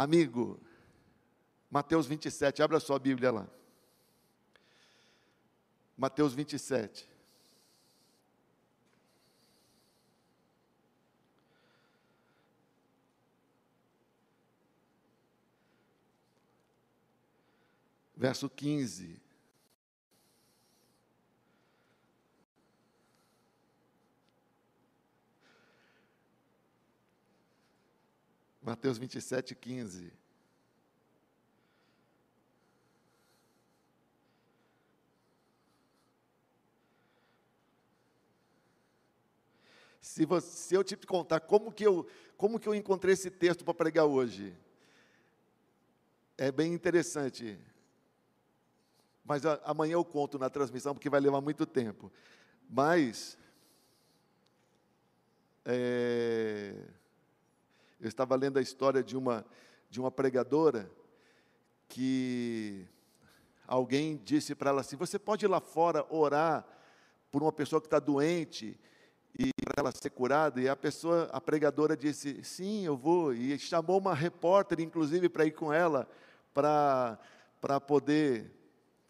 Amigo, Mateus 27, abra sua Bíblia lá. Mateus 27. Verso 15. Mateus 27, 15. Se, você, se eu te contar como que eu, como que eu encontrei esse texto para pregar hoje, é bem interessante. Mas a, amanhã eu conto na transmissão, porque vai levar muito tempo. Mas, é, eu estava lendo a história de uma, de uma pregadora que alguém disse para ela assim: Você pode ir lá fora orar por uma pessoa que está doente e para ela ser curada? E a pessoa, a pregadora disse: Sim, eu vou. E chamou uma repórter, inclusive, para ir com ela, para, para poder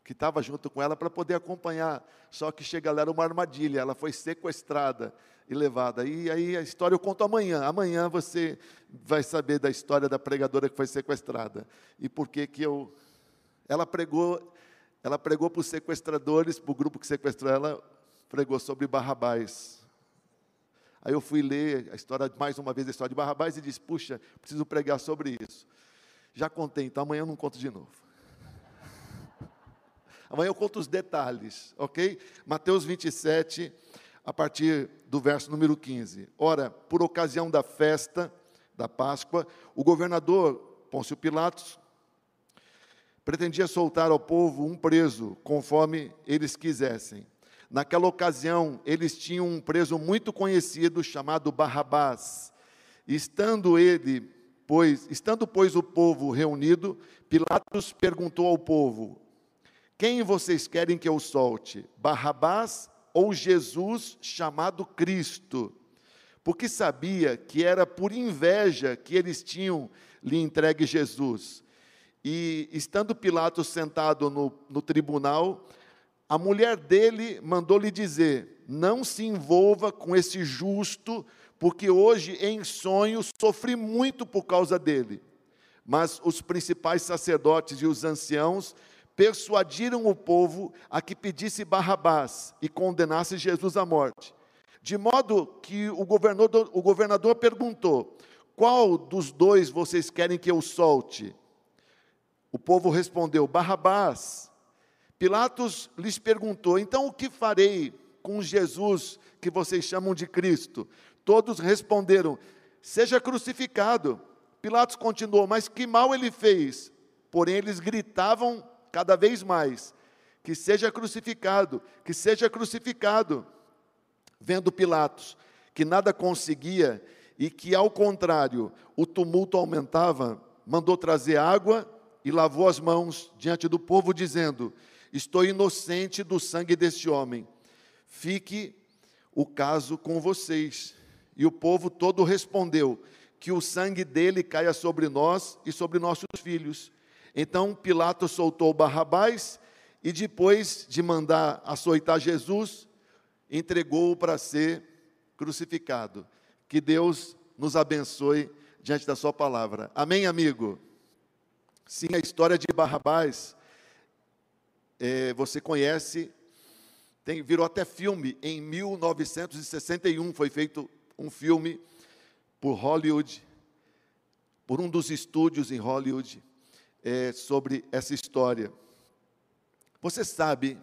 que estava junto com ela para poder acompanhar. Só que chega lá era uma armadilha, ela foi sequestrada e levada. E aí a história eu conto amanhã. Amanhã você vai saber da história da pregadora que foi sequestrada e por que que eu ela pregou, ela pregou para os sequestradores, para o grupo que sequestrou ela, pregou sobre Barrabás. Aí eu fui ler a história, mais uma vez, a história de Barrabás e disse: Puxa, preciso pregar sobre isso. Já contei, então amanhã eu não conto de novo. Amanhã eu conto os detalhes, ok? Mateus 27, a partir do verso número 15. Ora, por ocasião da festa da Páscoa, o governador Pôncio Pilatos pretendia soltar ao povo um preso, conforme eles quisessem. Naquela ocasião, eles tinham um preso muito conhecido chamado Barrabás. Estando ele, pois, estando pois o povo reunido, Pilatos perguntou ao povo: quem vocês querem que eu solte? Barrabás ou Jesus chamado Cristo? Porque sabia que era por inveja que eles tinham lhe entregue Jesus. E estando Pilatos sentado no, no tribunal, a mulher dele mandou-lhe dizer: Não se envolva com esse justo, porque hoje em sonho sofri muito por causa dele. Mas os principais sacerdotes e os anciãos persuadiram o povo a que pedisse Barrabás e condenasse Jesus à morte. De modo que o governador, o governador perguntou: Qual dos dois vocês querem que eu solte? O povo respondeu: Barrabás. Pilatos lhes perguntou: Então o que farei com Jesus que vocês chamam de Cristo? Todos responderam: Seja crucificado. Pilatos continuou: Mas que mal ele fez? Porém, eles gritavam cada vez mais, que seja crucificado, que seja crucificado. Vendo Pilatos que nada conseguia e que, ao contrário, o tumulto aumentava, mandou trazer água e lavou as mãos diante do povo, dizendo: Estou inocente do sangue deste homem. Fique o caso com vocês. E o povo todo respondeu: Que o sangue dele caia sobre nós e sobre nossos filhos. Então Pilatos soltou Barrabás e depois de mandar açoitar Jesus, entregou-o para ser crucificado. Que Deus nos abençoe diante da sua palavra. Amém, amigo? Sim, a história de Barrabás, é, você conhece, tem, virou até filme, em 1961 foi feito um filme por Hollywood, por um dos estúdios em Hollywood, é, sobre essa história. Você sabe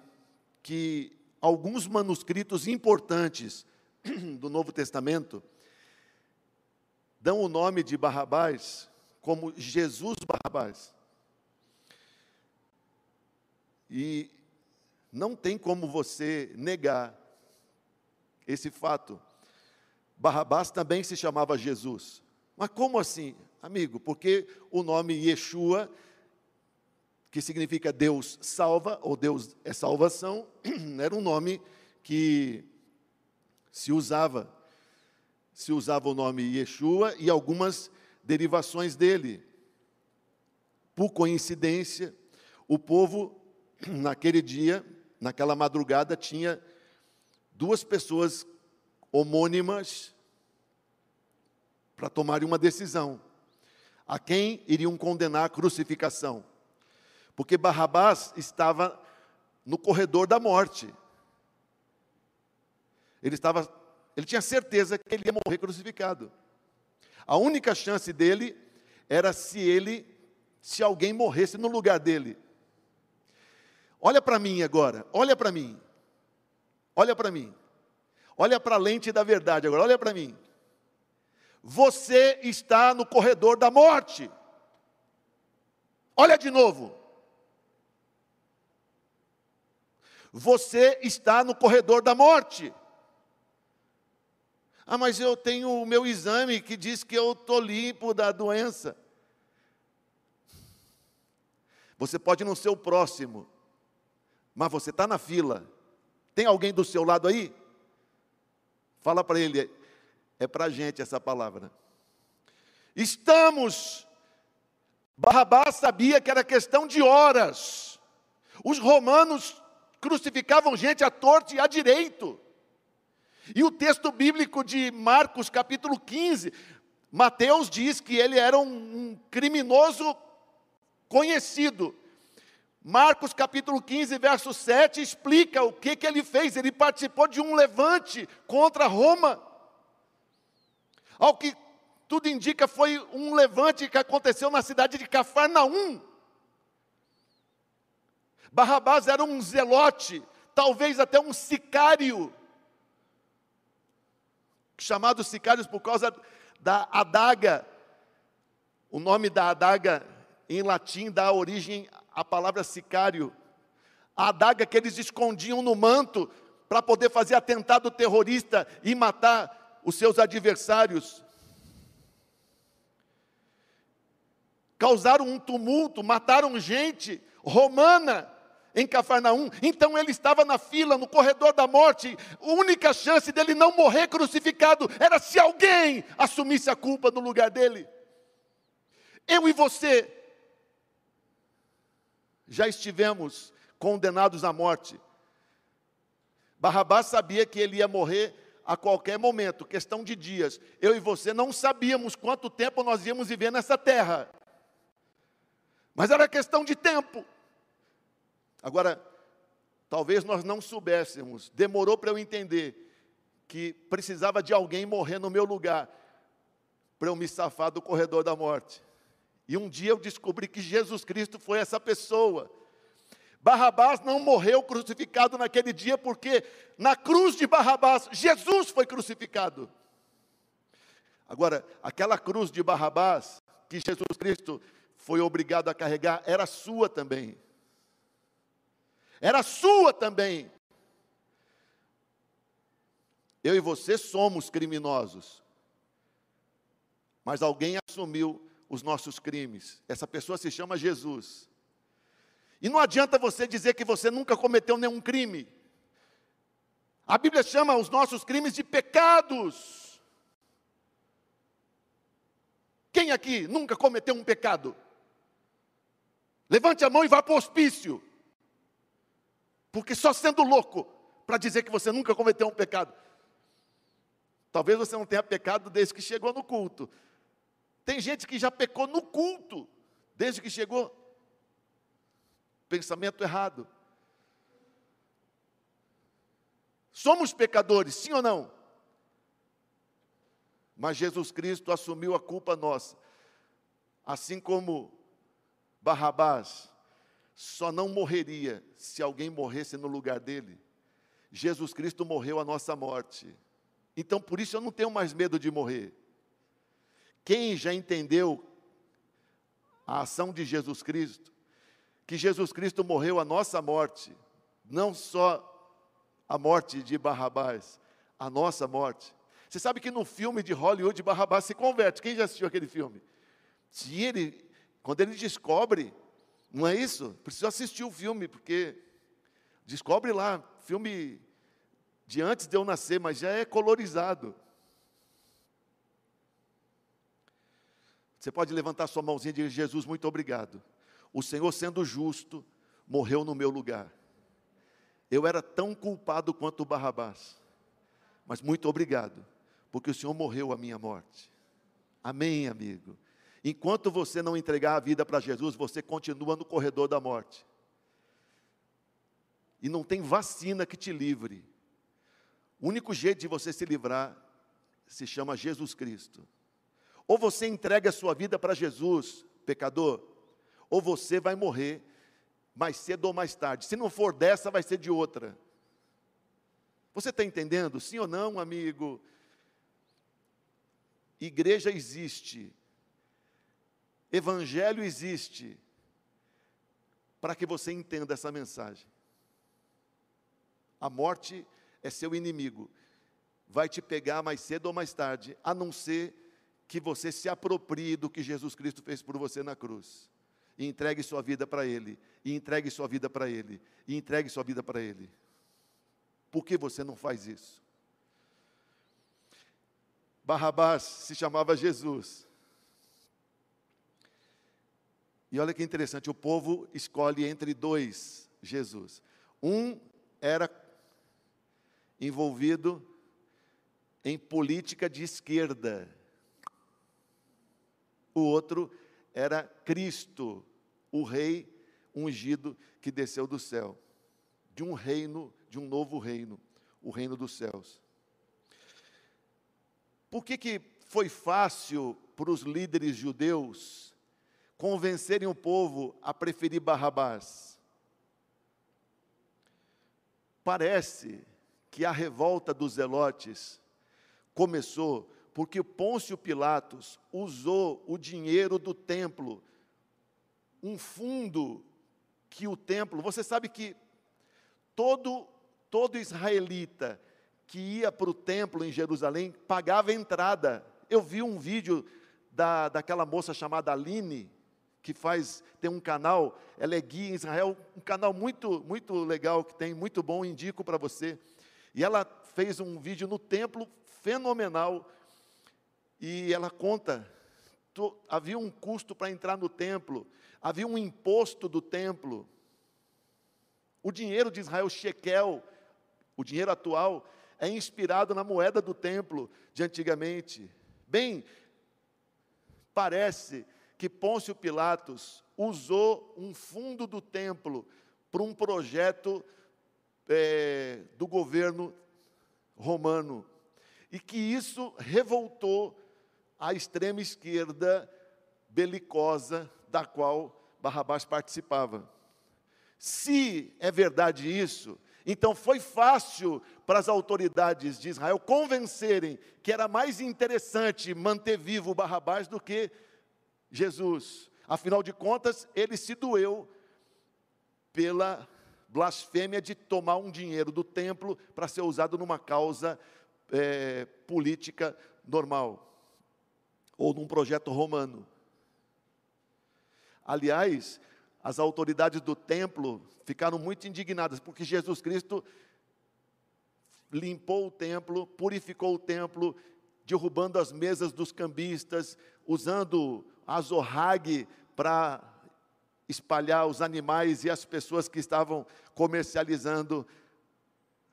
que alguns manuscritos importantes do Novo Testamento dão o nome de Barrabás como Jesus Barrabás. E não tem como você negar esse fato. Barrabás também se chamava Jesus. Mas como assim, amigo? Porque o nome Yeshua que significa Deus salva, ou Deus é salvação, era um nome que se usava. Se usava o nome Yeshua e algumas derivações dele. por coincidência, o povo, naquele dia, naquela madrugada, tinha duas pessoas homônimas para tomarem uma decisão. A quem iriam condenar a crucificação? Porque Barrabás estava no corredor da morte. Ele estava, ele tinha certeza que ele ia morrer crucificado. A única chance dele era se ele, se alguém morresse no lugar dele. Olha para mim agora, olha para mim. Olha para mim. Olha para a lente da verdade agora, olha para mim. Você está no corredor da morte. Olha de novo. Você está no corredor da morte. Ah, mas eu tenho o meu exame que diz que eu estou limpo da doença. Você pode não ser o próximo, mas você está na fila. Tem alguém do seu lado aí? Fala para ele, é para a gente essa palavra. Estamos. Barrabás sabia que era questão de horas. Os romanos crucificavam gente à torta e à direito. E o texto bíblico de Marcos, capítulo 15, Mateus diz que ele era um criminoso conhecido. Marcos capítulo 15, verso 7, explica o que, que ele fez. Ele participou de um levante contra Roma. Ao que tudo indica, foi um levante que aconteceu na cidade de Cafarnaum. Barrabás era um zelote, talvez até um sicário chamados sicários por causa da adaga. O nome da adaga em latim dá origem à palavra sicário. A adaga que eles escondiam no manto para poder fazer atentado terrorista e matar os seus adversários. Causaram um tumulto, mataram gente romana em Cafarnaum. Então ele estava na fila, no corredor da morte. A única chance dele não morrer crucificado era se alguém assumisse a culpa no lugar dele. Eu e você já estivemos condenados à morte. Barrabás sabia que ele ia morrer a qualquer momento, questão de dias. Eu e você não sabíamos quanto tempo nós íamos viver nessa terra. Mas era questão de tempo. Agora, talvez nós não soubéssemos, demorou para eu entender que precisava de alguém morrer no meu lugar para eu me safar do corredor da morte. E um dia eu descobri que Jesus Cristo foi essa pessoa. Barrabás não morreu crucificado naquele dia, porque na cruz de Barrabás, Jesus foi crucificado. Agora, aquela cruz de Barrabás, que Jesus Cristo foi obrigado a carregar, era sua também era sua também. Eu e você somos criminosos. Mas alguém assumiu os nossos crimes. Essa pessoa se chama Jesus. E não adianta você dizer que você nunca cometeu nenhum crime. A Bíblia chama os nossos crimes de pecados. Quem aqui nunca cometeu um pecado? Levante a mão e vá para o hospício. Porque só sendo louco para dizer que você nunca cometeu um pecado. Talvez você não tenha pecado desde que chegou no culto. Tem gente que já pecou no culto, desde que chegou. Pensamento errado. Somos pecadores, sim ou não? Mas Jesus Cristo assumiu a culpa nossa. Assim como Barrabás só não morreria se alguém morresse no lugar dele. Jesus Cristo morreu a nossa morte. Então, por isso eu não tenho mais medo de morrer. Quem já entendeu a ação de Jesus Cristo, que Jesus Cristo morreu a nossa morte, não só a morte de Barrabás, a nossa morte. Você sabe que no filme de Hollywood, Barrabás se converte. Quem já assistiu aquele filme? Se ele, quando ele descobre não é isso? Precisa assistir o filme, porque descobre lá, filme de antes de eu nascer, mas já é colorizado. Você pode levantar sua mãozinha e dizer: Jesus, muito obrigado, o Senhor, sendo justo, morreu no meu lugar. Eu era tão culpado quanto Barrabás, mas muito obrigado, porque o Senhor morreu a minha morte. Amém, amigo. Enquanto você não entregar a vida para Jesus, você continua no corredor da morte. E não tem vacina que te livre. O único jeito de você se livrar se chama Jesus Cristo. Ou você entrega a sua vida para Jesus, pecador, ou você vai morrer mais cedo ou mais tarde. Se não for dessa, vai ser de outra. Você está entendendo? Sim ou não, amigo? Igreja existe, Evangelho existe, para que você entenda essa mensagem. A morte é seu inimigo, vai te pegar mais cedo ou mais tarde, a não ser que você se aproprie do que Jesus Cristo fez por você na cruz. E entregue sua vida para Ele, e entregue sua vida para Ele, e entregue sua vida para Ele. Por que você não faz isso? Barrabás se chamava Jesus. E olha que interessante, o povo escolhe entre dois Jesus. Um era envolvido em política de esquerda. O outro era Cristo, o rei ungido que desceu do céu, de um reino, de um novo reino, o reino dos céus. Por que, que foi fácil para os líderes judeus convencerem o povo a preferir Barrabás? Parece que a revolta dos zelotes começou porque Pôncio Pilatos usou o dinheiro do templo, um fundo que o templo, você sabe que todo todo israelita que ia para o templo em Jerusalém pagava entrada. Eu vi um vídeo da, daquela moça chamada Aline, que faz, tem um canal, ela é guia em Israel, um canal muito, muito legal que tem, muito bom, indico para você. E ela fez um vídeo no templo fenomenal, e ela conta, havia um custo para entrar no templo, havia um imposto do templo, o dinheiro de Israel, shekel, o dinheiro atual, é inspirado na moeda do templo de antigamente. Bem, parece que Pôncio Pilatos usou um fundo do templo para um projeto é, do governo romano e que isso revoltou a extrema esquerda belicosa da qual Barrabás participava. Se é verdade isso, então foi fácil para as autoridades de Israel convencerem que era mais interessante manter vivo Barrabás do que Jesus. Afinal de contas, ele se doeu pela blasfêmia de tomar um dinheiro do templo para ser usado numa causa é, política normal ou num projeto romano. Aliás, as autoridades do templo ficaram muito indignadas, porque Jesus Cristo limpou o templo, purificou o templo, derrubando as mesas dos cambistas, usando a zorrague para espalhar os animais e as pessoas que estavam comercializando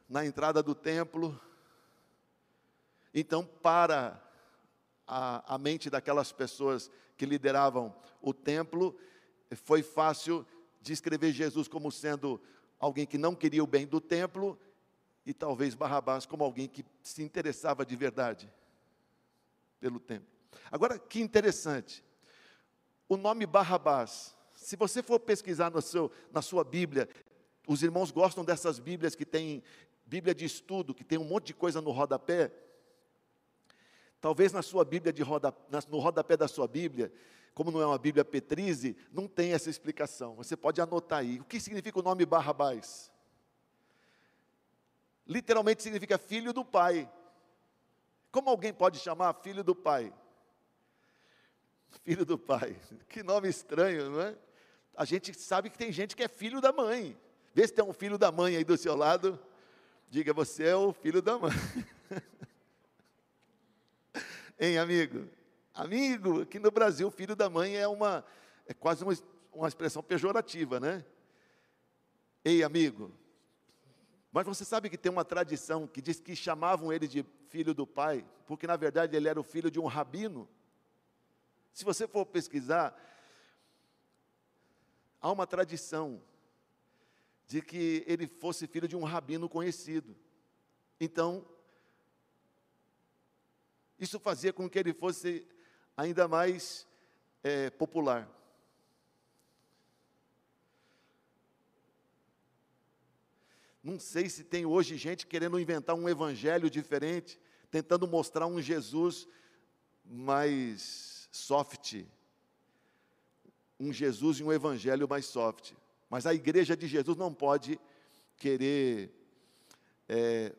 na entrada do templo. Então, para a, a mente daquelas pessoas que lideravam o templo, foi fácil descrever Jesus como sendo alguém que não queria o bem do templo e talvez Barrabás como alguém que se interessava de verdade pelo templo. Agora, que interessante, o nome Barrabás, se você for pesquisar seu, na sua Bíblia, os irmãos gostam dessas Bíblias que tem Bíblia de estudo, que tem um monte de coisa no rodapé. Talvez na sua Bíblia de roda, no rodapé da sua Bíblia, como não é uma Bíblia Petrise, não tem essa explicação. Você pode anotar aí. O que significa o nome Barrabás? Literalmente significa filho do pai. Como alguém pode chamar filho do pai? Filho do pai. Que nome estranho, não é? A gente sabe que tem gente que é filho da mãe. Vê se tem um filho da mãe aí do seu lado. Diga, você é o filho da mãe. hein, amigo? Amigo, aqui no Brasil, filho da mãe é uma é quase uma, uma expressão pejorativa, né? Ei, amigo. Mas você sabe que tem uma tradição que diz que chamavam ele de filho do pai, porque na verdade ele era o filho de um rabino. Se você for pesquisar, há uma tradição de que ele fosse filho de um rabino conhecido. Então, isso fazia com que ele fosse ainda mais é, popular. Não sei se tem hoje gente querendo inventar um evangelho diferente, tentando mostrar um Jesus mais soft. Um Jesus e um evangelho mais soft. Mas a igreja de Jesus não pode querer é,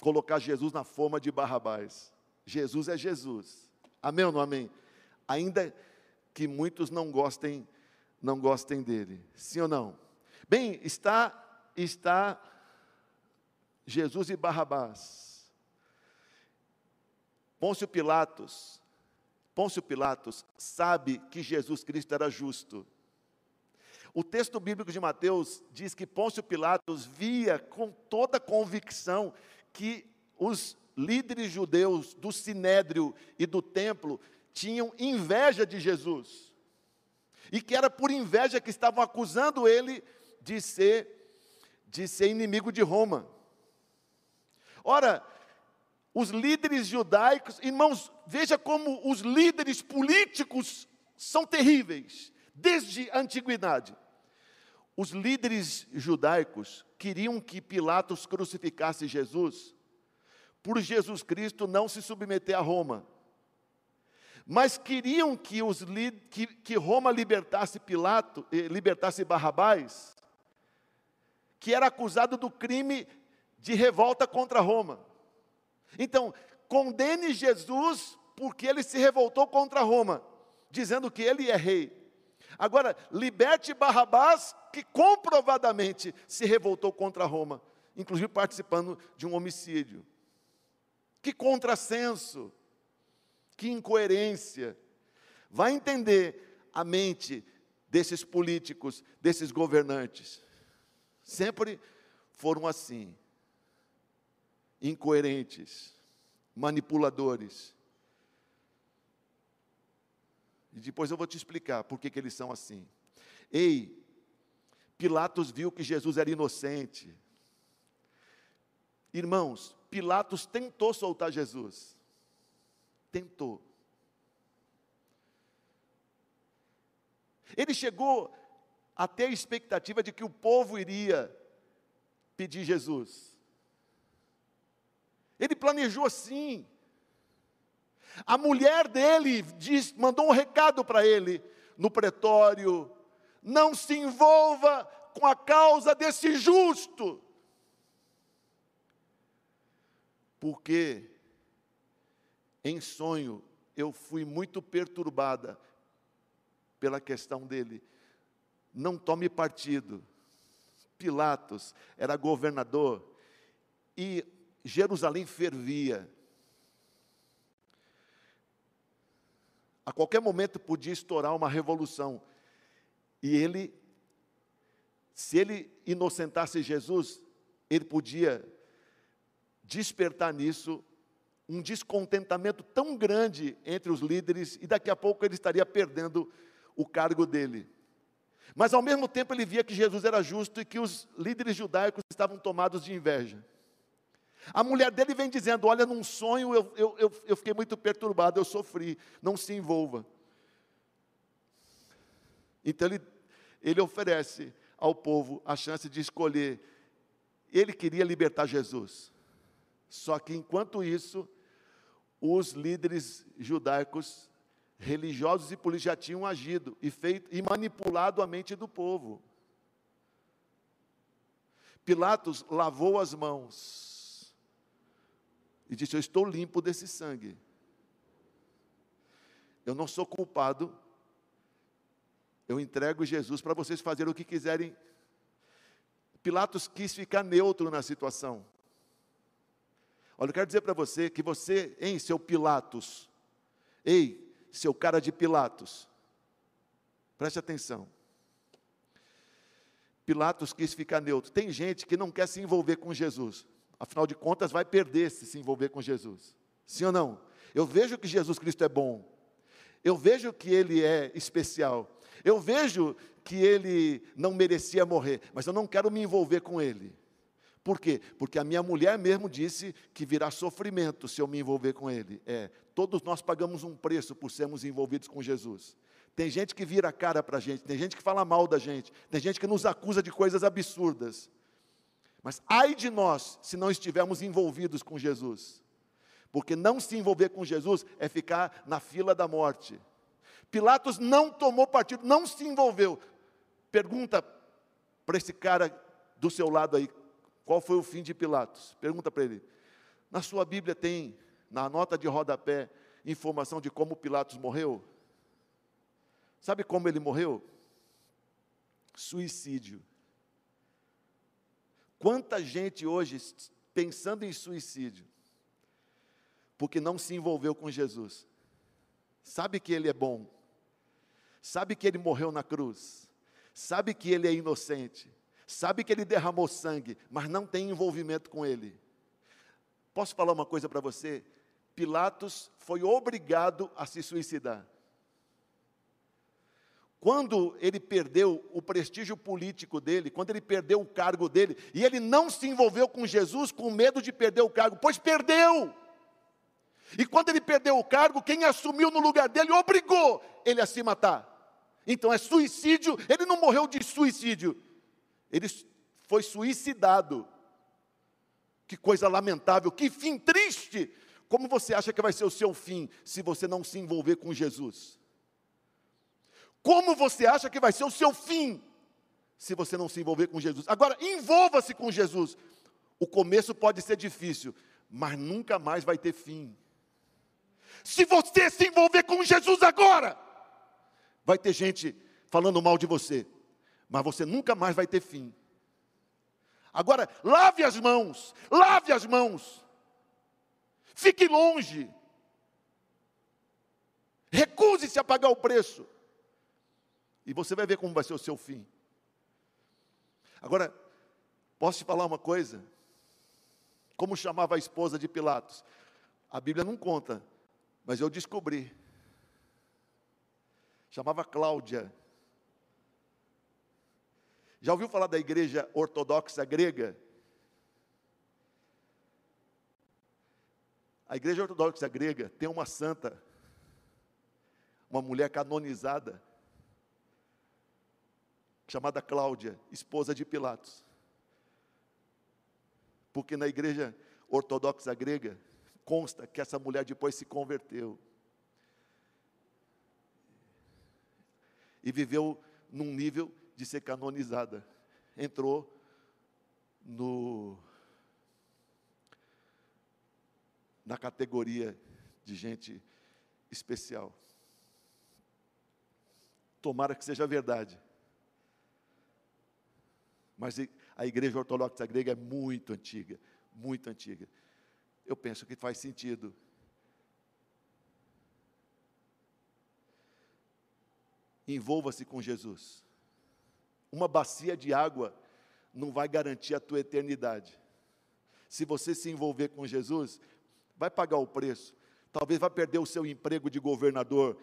colocar Jesus na forma de Barrabás. Jesus é Jesus. Amém ou não amém? Ainda que muitos não gostem, não gostem dele. Sim ou não? Bem, está está Jesus e Barrabás. Pôncio Pilatos, Pôncio Pilatos sabe que Jesus Cristo era justo. O texto bíblico de Mateus diz que Pôncio Pilatos via com toda convicção que os líderes judeus do sinédrio e do templo tinham inveja de Jesus. E que era por inveja que estavam acusando ele de ser de ser inimigo de Roma. Ora, os líderes judaicos, irmãos, veja como os líderes políticos são terríveis desde a antiguidade. Os líderes judaicos queriam que Pilatos crucificasse Jesus, por Jesus Cristo não se submeter a Roma. Mas queriam que, os, que, que Roma libertasse Pilato, eh, libertasse Barrabás, que era acusado do crime de revolta contra Roma. Então, condene Jesus porque ele se revoltou contra Roma, dizendo que ele é rei. Agora, liberte Barrabás, que comprovadamente se revoltou contra Roma, inclusive participando de um homicídio. Que contrassenso, que incoerência. Vai entender a mente desses políticos, desses governantes. Sempre foram assim, incoerentes, manipuladores. E depois eu vou te explicar por que, que eles são assim. Ei, Pilatos viu que Jesus era inocente. Irmãos, Pilatos tentou soltar Jesus. Tentou. Ele chegou até a expectativa de que o povo iria pedir Jesus. Ele planejou assim. A mulher dele diz, mandou um recado para ele no pretório: não se envolva com a causa desse justo. Porque em sonho eu fui muito perturbada pela questão dele. Não tome partido. Pilatos era governador e Jerusalém fervia. A qualquer momento podia estourar uma revolução. E ele, se ele inocentasse Jesus, ele podia despertar nisso um descontentamento tão grande entre os líderes, e daqui a pouco ele estaria perdendo o cargo dele. Mas ao mesmo tempo ele via que Jesus era justo e que os líderes judaicos estavam tomados de inveja. A mulher dele vem dizendo: Olha, num sonho eu, eu, eu, eu fiquei muito perturbado, eu sofri, não se envolva. Então ele, ele oferece ao povo a chance de escolher. Ele queria libertar Jesus. Só que enquanto isso, os líderes judaicos, religiosos e políticos já tinham agido e feito e manipulado a mente do povo. Pilatos lavou as mãos e disse: Eu estou limpo desse sangue. Eu não sou culpado. Eu entrego Jesus para vocês fazerem o que quiserem. Pilatos quis ficar neutro na situação. Olha, eu quero dizer para você que você, hein, seu Pilatos, ei, seu cara de Pilatos, Preste atenção. Pilatos quis ficar neutro. Tem gente que não quer se envolver com Jesus. Afinal de contas, vai perder se se envolver com Jesus. Sim ou não? Eu vejo que Jesus Cristo é bom. Eu vejo que ele é especial. Eu vejo que ele não merecia morrer, mas eu não quero me envolver com ele. Por quê? Porque a minha mulher mesmo disse que virá sofrimento se eu me envolver com ele. É, todos nós pagamos um preço por sermos envolvidos com Jesus. Tem gente que vira a cara para a gente, tem gente que fala mal da gente, tem gente que nos acusa de coisas absurdas. Mas ai de nós se não estivermos envolvidos com Jesus. Porque não se envolver com Jesus é ficar na fila da morte. Pilatos não tomou partido, não se envolveu. Pergunta para esse cara do seu lado aí, qual foi o fim de Pilatos? Pergunta para ele. Na sua Bíblia tem, na nota de rodapé, informação de como Pilatos morreu? Sabe como ele morreu? Suicídio. Quanta gente hoje pensando em suicídio, porque não se envolveu com Jesus, sabe que Ele é bom, sabe que Ele morreu na cruz, sabe que Ele é inocente, sabe que ele derramou sangue, mas não tem envolvimento com ele. Posso falar uma coisa para você? Pilatos foi obrigado a se suicidar. Quando ele perdeu o prestígio político dele, quando ele perdeu o cargo dele, e ele não se envolveu com Jesus com medo de perder o cargo, pois perdeu. E quando ele perdeu o cargo, quem assumiu no lugar dele obrigou ele a se matar. Então é suicídio, ele não morreu de suicídio, ele foi suicidado. Que coisa lamentável, que fim triste. Como você acha que vai ser o seu fim se você não se envolver com Jesus? Como você acha que vai ser o seu fim se você não se envolver com Jesus? Agora, envolva-se com Jesus. O começo pode ser difícil, mas nunca mais vai ter fim. Se você se envolver com Jesus agora, vai ter gente falando mal de você mas você nunca mais vai ter fim. Agora, lave as mãos, lave as mãos, fique longe, recuse-se a pagar o preço, e você vai ver como vai ser o seu fim. Agora, posso te falar uma coisa? Como chamava a esposa de Pilatos? A Bíblia não conta, mas eu descobri. Chamava Cláudia. Já ouviu falar da igreja ortodoxa grega? A igreja ortodoxa grega tem uma santa, uma mulher canonizada, chamada Cláudia, esposa de Pilatos. Porque na igreja ortodoxa grega consta que essa mulher depois se converteu. E viveu num nível de ser canonizada. Entrou no na categoria de gente especial. Tomara que seja verdade. Mas a igreja ortodoxa grega é muito antiga, muito antiga. Eu penso que faz sentido. Envolva-se com Jesus uma bacia de água não vai garantir a tua eternidade. Se você se envolver com Jesus, vai pagar o preço. Talvez vai perder o seu emprego de governador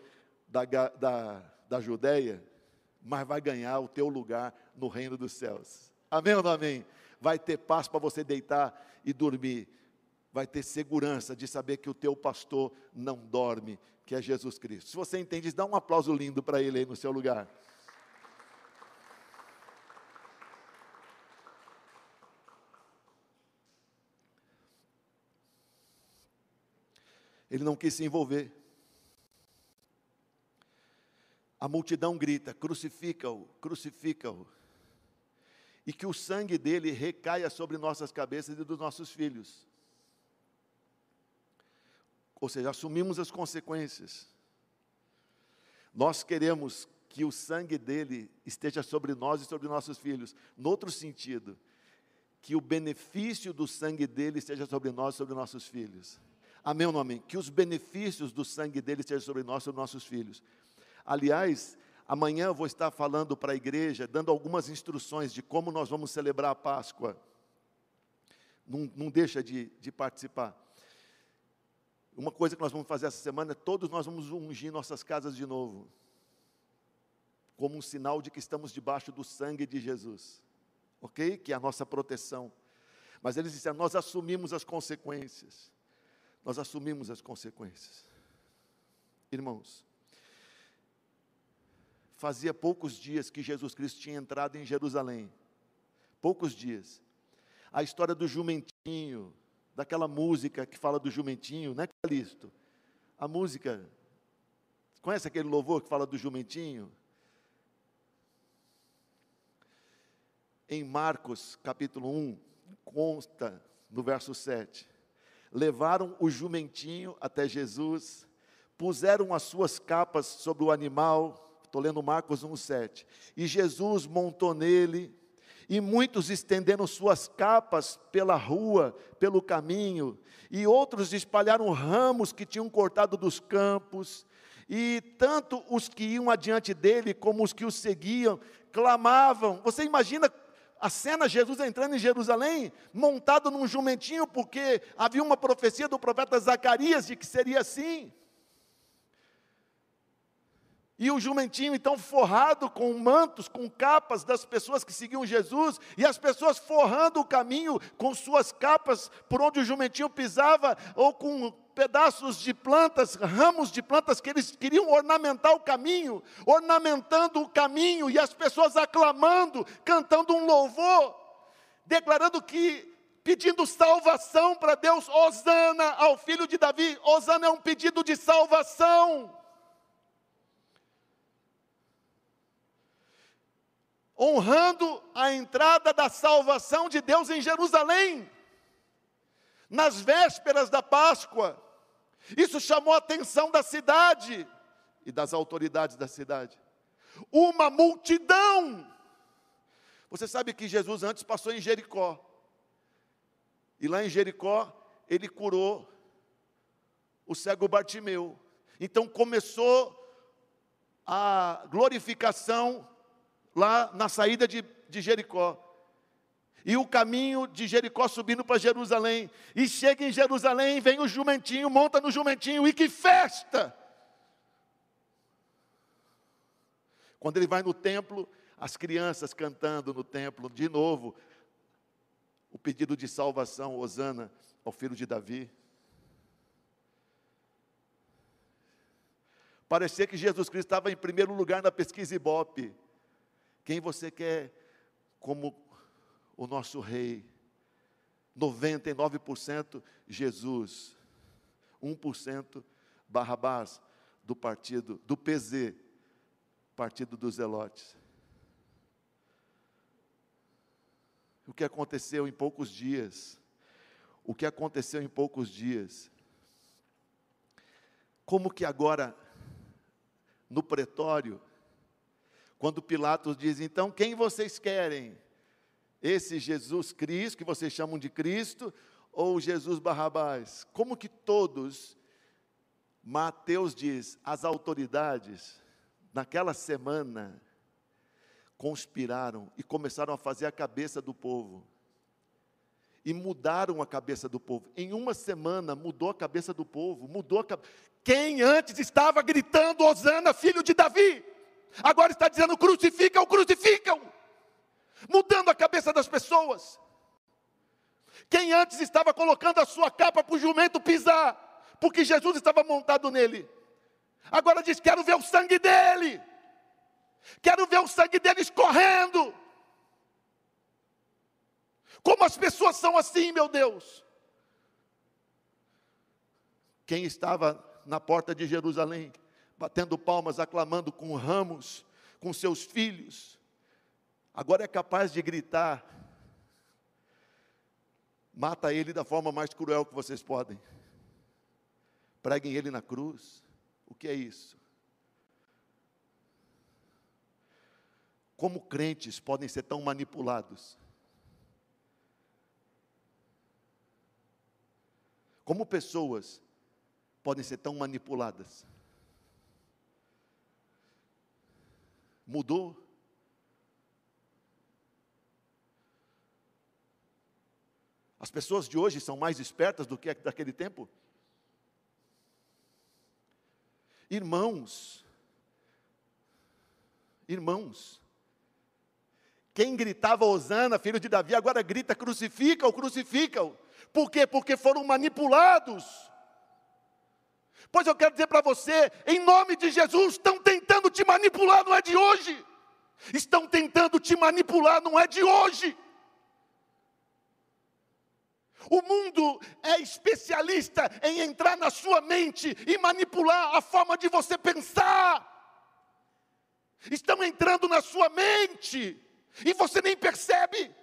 da, da, da Judéia, mas vai ganhar o teu lugar no reino dos céus. Amém ou não amém? Vai ter paz para você deitar e dormir. Vai ter segurança de saber que o teu pastor não dorme, que é Jesus Cristo. Se você entende, dá um aplauso lindo para ele aí no seu lugar. Ele não quis se envolver. A multidão grita: crucifica-o, crucifica-o. E que o sangue dele recaia sobre nossas cabeças e dos nossos filhos. Ou seja, assumimos as consequências. Nós queremos que o sangue dele esteja sobre nós e sobre nossos filhos. No outro sentido, que o benefício do sangue dele esteja sobre nós e sobre nossos filhos. Amém ou não amém? Que os benefícios do sangue dele sejam sobre nós, sobre nossos filhos. Aliás, Amanhã eu vou estar falando para a igreja, dando algumas instruções de como nós vamos celebrar a Páscoa. Não, não deixa de, de participar. Uma coisa que nós vamos fazer essa semana é todos nós vamos ungir nossas casas de novo, como um sinal de que estamos debaixo do sangue de Jesus, ok? Que é a nossa proteção. Mas eles disseram: nós assumimos as consequências. Nós assumimos as consequências. Irmãos, fazia poucos dias que Jesus Cristo tinha entrado em Jerusalém. Poucos dias. A história do jumentinho, daquela música que fala do jumentinho, né, Calisto? A música, conhece aquele louvor que fala do jumentinho? Em Marcos, capítulo 1, consta no verso 7. Levaram o jumentinho até Jesus, puseram as suas capas sobre o animal, estou lendo Marcos 1, 7. E Jesus montou nele, e muitos estenderam suas capas pela rua, pelo caminho, e outros espalharam ramos que tinham cortado dos campos, e tanto os que iam adiante dele como os que o seguiam clamavam. Você imagina a cena, Jesus entrando em Jerusalém, montado num jumentinho, porque havia uma profecia do profeta Zacarias de que seria assim. E o jumentinho então forrado com mantos, com capas das pessoas que seguiam Jesus, e as pessoas forrando o caminho com suas capas por onde o jumentinho pisava, ou com pedaços de plantas, ramos de plantas que eles queriam ornamentar o caminho, ornamentando o caminho, e as pessoas aclamando, cantando um louvor, declarando que pedindo salvação para Deus, Osana ao filho de Davi, Osana é um pedido de salvação. Honrando a entrada da salvação de Deus em Jerusalém, nas vésperas da Páscoa. Isso chamou a atenção da cidade e das autoridades da cidade. Uma multidão. Você sabe que Jesus antes passou em Jericó. E lá em Jericó, ele curou o cego Bartimeu. Então começou a glorificação lá na saída de, de Jericó. E o caminho de Jericó subindo para Jerusalém. E chega em Jerusalém, vem o jumentinho, monta no jumentinho, e que festa! Quando ele vai no templo, as crianças cantando no templo, de novo, o pedido de salvação, Osana, ao filho de Davi. Parecia que Jesus Cristo estava em primeiro lugar na pesquisa Ibope. Quem você quer como o nosso rei? 99% Jesus, 1% Barrabás do partido do PZ, partido dos Zelotes. O que aconteceu em poucos dias? O que aconteceu em poucos dias? Como que agora no pretório quando Pilatos diz: Então, quem vocês querem? Esse Jesus Cristo, que vocês chamam de Cristo, ou Jesus Barrabás? Como que todos, Mateus diz, as autoridades, naquela semana, conspiraram e começaram a fazer a cabeça do povo. E mudaram a cabeça do povo. Em uma semana mudou a cabeça do povo, mudou a. Quem antes estava gritando, Osana, filho de Davi? Agora está dizendo: crucificam, crucificam, mudando a cabeça das pessoas. Quem antes estava colocando a sua capa para o jumento pisar, porque Jesus estava montado nele, agora diz: quero ver o sangue dele, quero ver o sangue dele escorrendo. Como as pessoas são assim, meu Deus. Quem estava na porta de Jerusalém batendo palmas, aclamando com ramos, com seus filhos, agora é capaz de gritar: mata ele da forma mais cruel que vocês podem, preguem ele na cruz. O que é isso? Como crentes podem ser tão manipulados? Como pessoas podem ser tão manipuladas? Mudou. As pessoas de hoje são mais espertas do que daquele tempo? Irmãos, irmãos, quem gritava Osana, filho de Davi, agora grita crucifica-o, crucifica-o. Por quê? Porque foram manipulados. Pois eu quero dizer para você, em nome de Jesus, te manipular, não é de hoje. Estão tentando te manipular, não é de hoje. O mundo é especialista em entrar na sua mente e manipular a forma de você pensar. Estão entrando na sua mente e você nem percebe.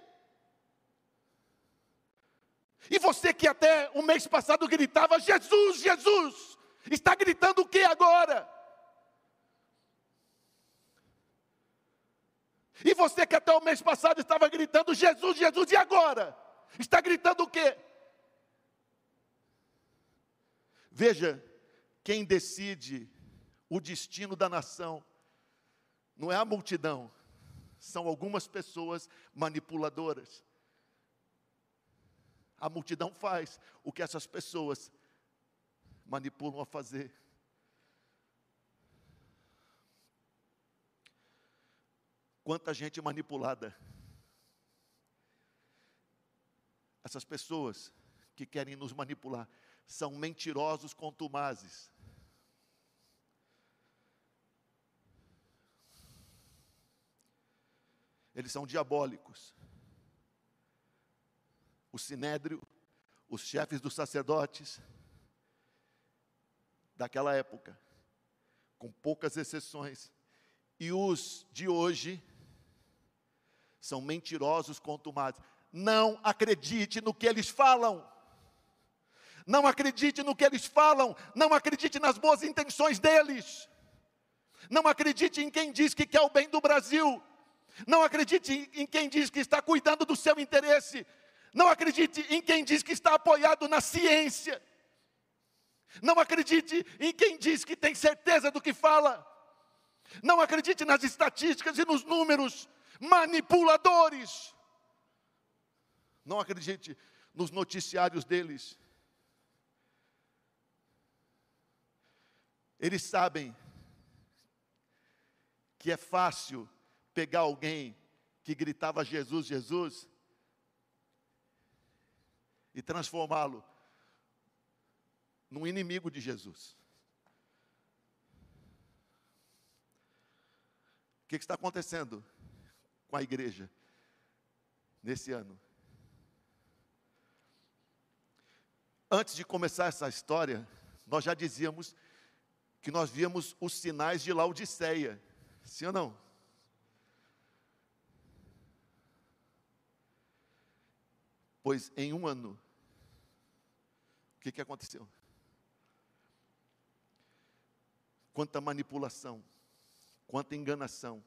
E você que até o mês passado gritava: Jesus, Jesus, está gritando o que agora? E você que até o mês passado estava gritando: Jesus, Jesus, e agora? Está gritando o quê? Veja, quem decide o destino da nação não é a multidão, são algumas pessoas manipuladoras. A multidão faz o que essas pessoas manipulam a fazer. Quanta gente manipulada. Essas pessoas que querem nos manipular são mentirosos contumazes. Eles são diabólicos. O sinédrio, os chefes dos sacerdotes daquela época, com poucas exceções, e os de hoje são mentirosos contumazes. Não acredite no que eles falam. Não acredite no que eles falam. Não acredite nas boas intenções deles. Não acredite em quem diz que quer o bem do Brasil. Não acredite em quem diz que está cuidando do seu interesse. Não acredite em quem diz que está apoiado na ciência. Não acredite em quem diz que tem certeza do que fala. Não acredite nas estatísticas e nos números manipuladores. Não acredite nos noticiários deles. Eles sabem que é fácil pegar alguém que gritava Jesus, Jesus, e transformá-lo num inimigo de Jesus. O que está acontecendo com a igreja nesse ano? Antes de começar essa história, nós já dizíamos que nós víamos os sinais de Laodiceia. Sim ou não? Pois em um ano, o que, que aconteceu? Quanta manipulação, quanta enganação,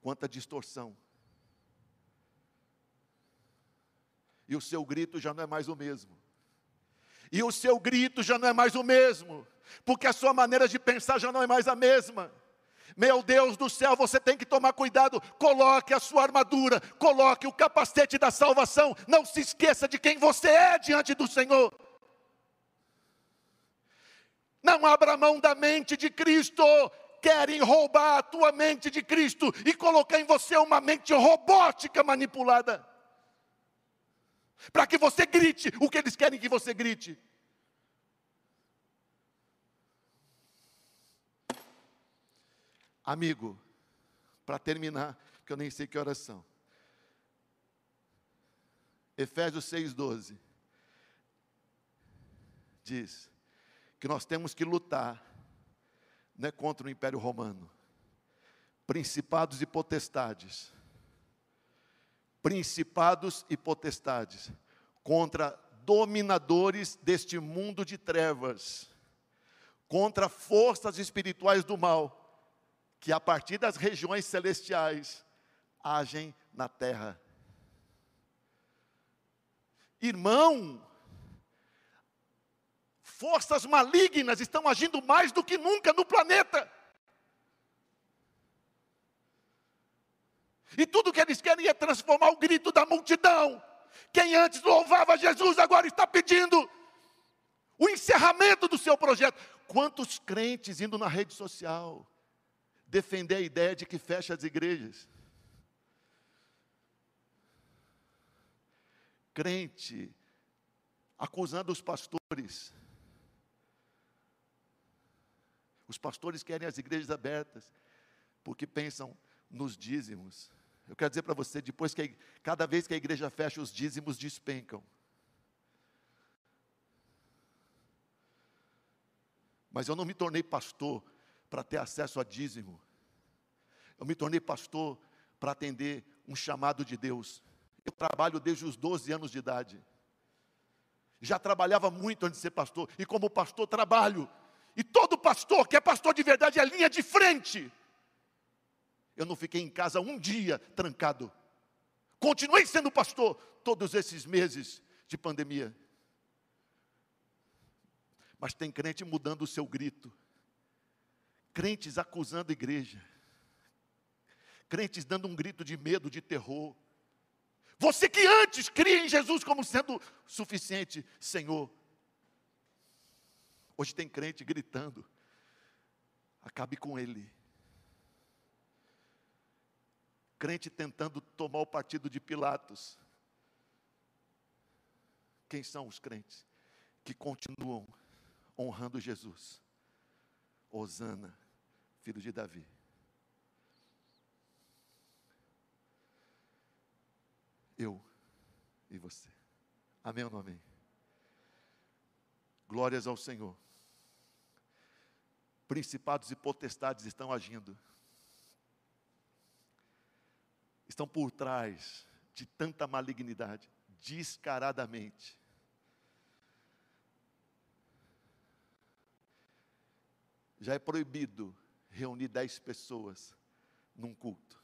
quanta distorção. E o seu grito já não é mais o mesmo e o seu grito já não é mais o mesmo, porque a sua maneira de pensar já não é mais a mesma. Meu Deus do céu, você tem que tomar cuidado. Coloque a sua armadura, coloque o capacete da salvação. Não se esqueça de quem você é diante do Senhor. Não abra mão da mente de Cristo. Querem roubar a tua mente de Cristo e colocar em você uma mente robótica manipulada para que você grite o que eles querem que você grite. Amigo, para terminar, que eu nem sei que oração. Efésios 6,12 diz que nós temos que lutar não é contra o Império Romano, principados e potestades, principados e potestades, contra dominadores deste mundo de trevas, contra forças espirituais do mal, que a partir das regiões celestiais agem na terra. Irmão, forças malignas estão agindo mais do que nunca no planeta. E tudo que eles querem é transformar o grito da multidão. Quem antes louvava Jesus agora está pedindo o encerramento do seu projeto. Quantos crentes indo na rede social defender a ideia de que fecha as igrejas? Crente acusando os pastores. Os pastores querem as igrejas abertas, porque pensam nos dízimos. Eu quero dizer para você, depois que a, cada vez que a igreja fecha, os dízimos despencam. Mas eu não me tornei pastor para ter acesso a dízimo. Eu me tornei pastor para atender um chamado de Deus. Eu trabalho desde os 12 anos de idade. Já trabalhava muito antes de ser pastor, e como pastor trabalho. E todo pastor que é pastor de verdade é linha de frente. Eu não fiquei em casa um dia trancado. Continuei sendo pastor todos esses meses de pandemia. Mas tem crente mudando o seu grito. Crentes acusando a igreja. Crentes dando um grito de medo, de terror. Você que antes cria em Jesus como sendo suficiente, Senhor. Hoje tem crente gritando: acabe com ele. Crente tentando tomar o partido de Pilatos. Quem são os crentes que continuam honrando Jesus? Osana, filho de Davi. Eu e você. Amém ou não amém? Glórias ao Senhor. Principados e potestades estão agindo estão por trás de tanta malignidade, descaradamente. Já é proibido reunir dez pessoas num culto.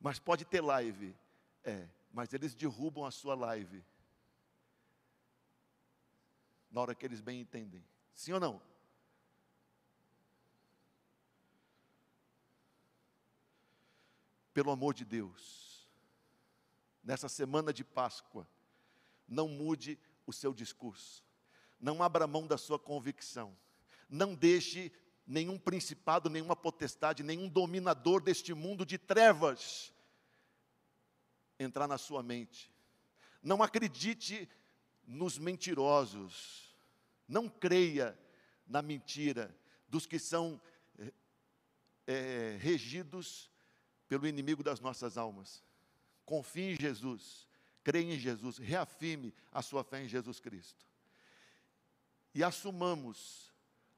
Mas pode ter live. É, mas eles derrubam a sua live. Na hora que eles bem entendem. Sim ou não? pelo amor de Deus, nessa semana de Páscoa, não mude o seu discurso, não abra mão da sua convicção, não deixe nenhum principado, nenhuma potestade, nenhum dominador deste mundo de trevas entrar na sua mente. Não acredite nos mentirosos, não creia na mentira dos que são é, regidos pelo inimigo das nossas almas. Confie em Jesus, creia em Jesus, reafirme a sua fé em Jesus Cristo. E assumamos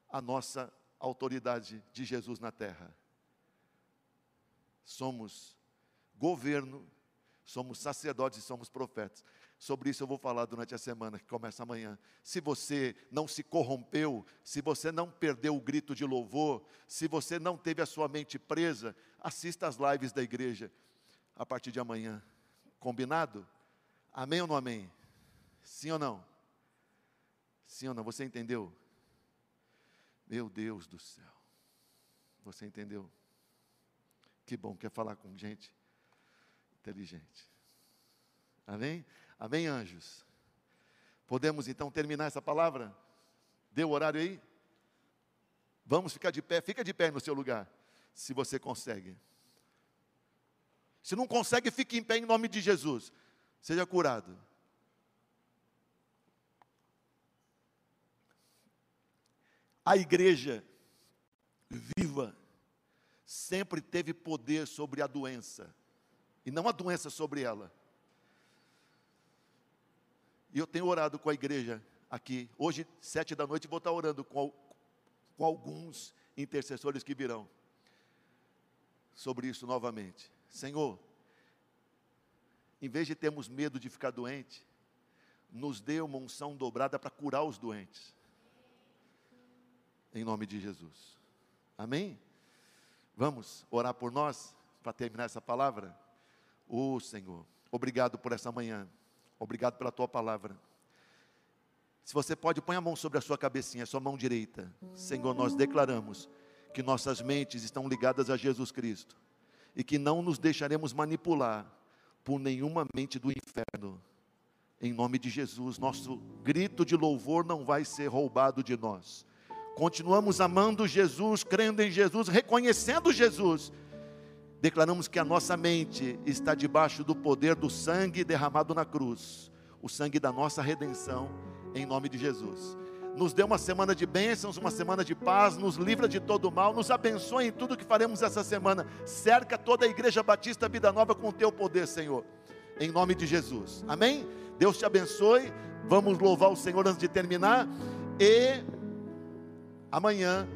a nossa autoridade de Jesus na terra. Somos governo, somos sacerdotes e somos profetas. Sobre isso eu vou falar durante a semana que começa amanhã. Se você não se corrompeu, se você não perdeu o grito de louvor, se você não teve a sua mente presa, assista às lives da igreja a partir de amanhã. Combinado? Amém ou não amém? Sim ou não? Sim ou não? Você entendeu? Meu Deus do céu. Você entendeu? Que bom, quer falar com gente inteligente. Amém? Amém, anjos? Podemos então terminar essa palavra? Deu o horário aí? Vamos ficar de pé, fica de pé no seu lugar, se você consegue. Se não consegue, fique em pé em nome de Jesus. Seja curado. A igreja viva sempre teve poder sobre a doença, e não a doença sobre ela. E eu tenho orado com a igreja aqui. Hoje, sete da noite, vou estar orando com, com alguns intercessores que virão sobre isso novamente. Senhor, em vez de termos medo de ficar doente, nos dê uma unção dobrada para curar os doentes. Em nome de Jesus. Amém? Vamos orar por nós para terminar essa palavra? Ô oh, Senhor, obrigado por essa manhã. Obrigado pela tua palavra. Se você pode, põe a mão sobre a sua cabecinha, a sua mão direita. Senhor, nós declaramos que nossas mentes estão ligadas a Jesus Cristo e que não nos deixaremos manipular por nenhuma mente do inferno. Em nome de Jesus, nosso grito de louvor não vai ser roubado de nós. Continuamos amando Jesus, crendo em Jesus, reconhecendo Jesus. Declaramos que a nossa mente está debaixo do poder do sangue derramado na cruz, o sangue da nossa redenção, em nome de Jesus nos dê uma semana de bênçãos, uma semana de paz, nos livra de todo mal, nos abençoe em tudo que faremos essa semana. Cerca toda a Igreja Batista Vida Nova com o teu poder, Senhor. Em nome de Jesus. Amém? Deus te abençoe. Vamos louvar o Senhor antes de terminar. E amanhã,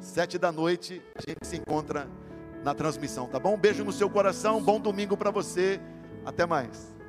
sete da noite, a gente se encontra na transmissão, tá bom? Beijo no seu coração, bom domingo para você. Até mais.